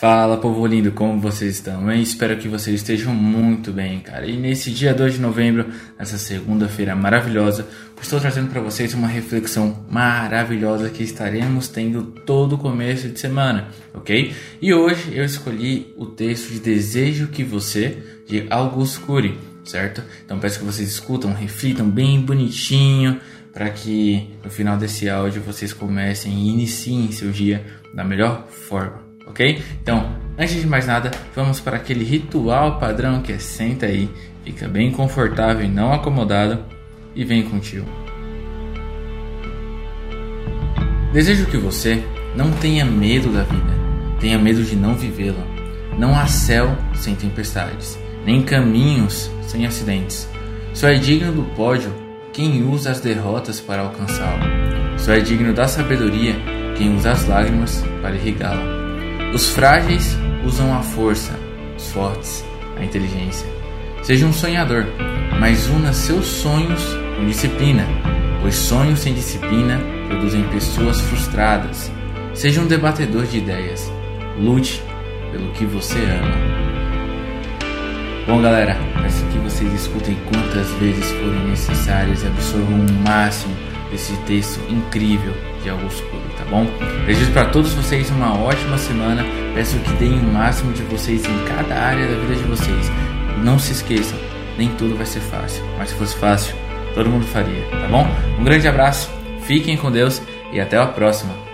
Fala, povo lindo, como vocês estão? Eu espero que vocês estejam muito bem, cara. E nesse dia 2 de novembro, nessa segunda-feira maravilhosa, estou trazendo para vocês uma reflexão maravilhosa que estaremos tendo todo o começo de semana, ok? E hoje eu escolhi o texto de Desejo que Você, de Augusto Cury, certo? Então peço que vocês escutam, reflitam bem bonitinho, para que no final desse áudio vocês comecem e iniciem seu dia da melhor forma ok? Então, antes de mais nada, vamos para aquele ritual padrão que é senta aí, fica bem confortável e não acomodado e vem contigo. Desejo que você não tenha medo da vida, tenha medo de não vivê-la. Não há céu sem tempestades, nem caminhos sem acidentes. Só é digno do pódio quem usa as derrotas para alcançá-lo. Só é digno da sabedoria quem usa as lágrimas para irrigá-la. Os frágeis usam a força, os fortes a inteligência. Seja um sonhador, mas una seus sonhos com disciplina, pois sonhos sem disciplina produzem pessoas frustradas. Seja um debatedor de ideias, lute pelo que você ama. Bom, galera, peço que vocês escutem quantas vezes forem necessárias e absorvam o máximo desse texto incrível de Augusto Cury, tá bom? Desejo para todos vocês uma ótima semana. Peço que deem o máximo de vocês em cada área da vida de vocês. Não se esqueçam, nem tudo vai ser fácil, mas se fosse fácil, todo mundo faria, tá bom? Um grande abraço, fiquem com Deus e até a próxima.